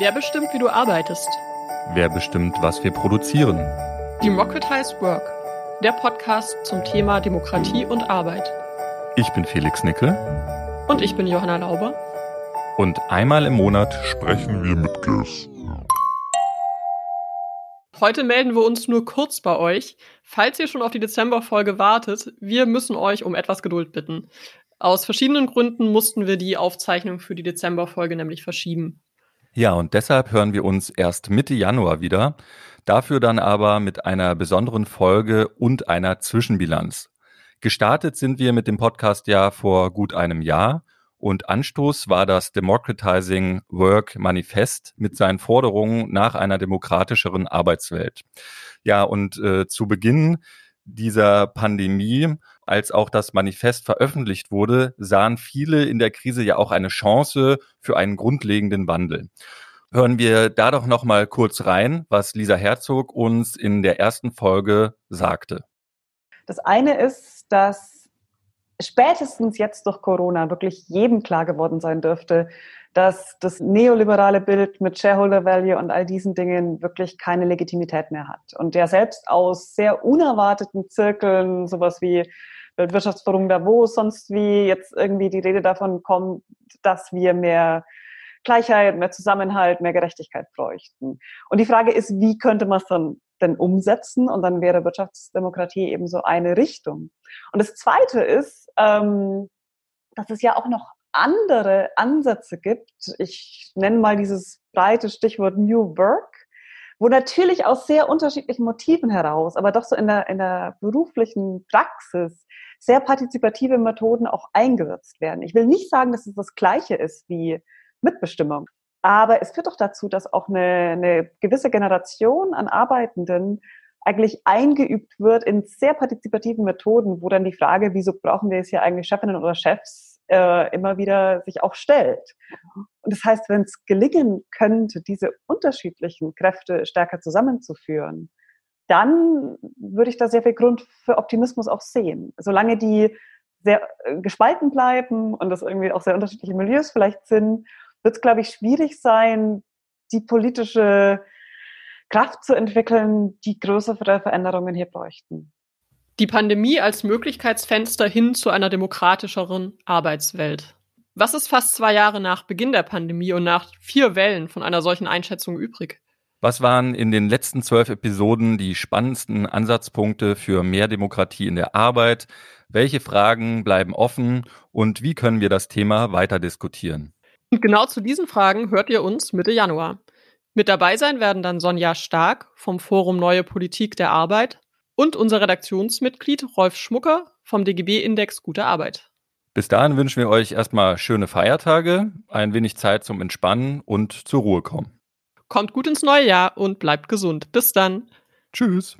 Wer bestimmt, wie du arbeitest? Wer bestimmt, was wir produzieren? Democratize Work, der Podcast zum Thema Demokratie und Arbeit. Ich bin Felix Nickel. Und ich bin Johanna Lauber. Und einmal im Monat sprechen wir mit Gästen. Heute melden wir uns nur kurz bei euch. Falls ihr schon auf die Dezemberfolge wartet, wir müssen euch um etwas Geduld bitten. Aus verschiedenen Gründen mussten wir die Aufzeichnung für die Dezemberfolge nämlich verschieben. Ja, und deshalb hören wir uns erst Mitte Januar wieder. Dafür dann aber mit einer besonderen Folge und einer Zwischenbilanz. Gestartet sind wir mit dem Podcast ja vor gut einem Jahr und Anstoß war das Democratizing Work Manifest mit seinen Forderungen nach einer demokratischeren Arbeitswelt. Ja, und äh, zu Beginn dieser Pandemie, als auch das Manifest veröffentlicht wurde, sahen viele in der Krise ja auch eine Chance für einen grundlegenden Wandel. Hören wir da doch noch mal kurz rein, was Lisa Herzog uns in der ersten Folge sagte. Das eine ist, dass spätestens jetzt durch Corona wirklich jedem klar geworden sein dürfte, dass das neoliberale Bild mit Shareholder Value und all diesen Dingen wirklich keine Legitimität mehr hat. Und der selbst aus sehr unerwarteten Zirkeln, sowas wie Weltwirtschaftsforum Davos, sonst wie jetzt irgendwie die Rede davon kommt, dass wir mehr Gleichheit, mehr Zusammenhalt, mehr Gerechtigkeit bräuchten. Und die Frage ist, wie könnte man es dann denn umsetzen? Und dann wäre Wirtschaftsdemokratie eben so eine Richtung. Und das Zweite ist, ähm, dass es ja auch noch andere Ansätze gibt. Ich nenne mal dieses breite Stichwort New Work, wo natürlich aus sehr unterschiedlichen Motiven heraus, aber doch so in der, in der beruflichen Praxis sehr partizipative Methoden auch eingesetzt werden. Ich will nicht sagen, dass es das Gleiche ist wie Mitbestimmung. Aber es führt doch dazu, dass auch eine, eine gewisse Generation an Arbeitenden eigentlich eingeübt wird in sehr partizipativen Methoden, wo dann die Frage, wieso brauchen wir es hier eigentlich Chefinnen oder Chefs, äh, immer wieder sich auch stellt. Und das heißt, wenn es gelingen könnte, diese unterschiedlichen Kräfte stärker zusammenzuführen, dann würde ich da sehr viel Grund für Optimismus auch sehen. Solange die sehr äh, gespalten bleiben und das irgendwie auch sehr unterschiedliche Milieus vielleicht sind wird es, glaube ich, schwierig sein, die politische Kraft zu entwickeln, die größere Veränderungen hier bräuchten. Die Pandemie als Möglichkeitsfenster hin zu einer demokratischeren Arbeitswelt. Was ist fast zwei Jahre nach Beginn der Pandemie und nach vier Wellen von einer solchen Einschätzung übrig? Was waren in den letzten zwölf Episoden die spannendsten Ansatzpunkte für mehr Demokratie in der Arbeit? Welche Fragen bleiben offen und wie können wir das Thema weiter diskutieren? Und genau zu diesen Fragen hört ihr uns Mitte Januar. Mit dabei sein werden dann Sonja Stark vom Forum Neue Politik der Arbeit und unser Redaktionsmitglied Rolf Schmucker vom DGB-Index Gute Arbeit. Bis dahin wünschen wir euch erstmal schöne Feiertage, ein wenig Zeit zum Entspannen und zur Ruhe kommen. Kommt gut ins neue Jahr und bleibt gesund. Bis dann. Tschüss.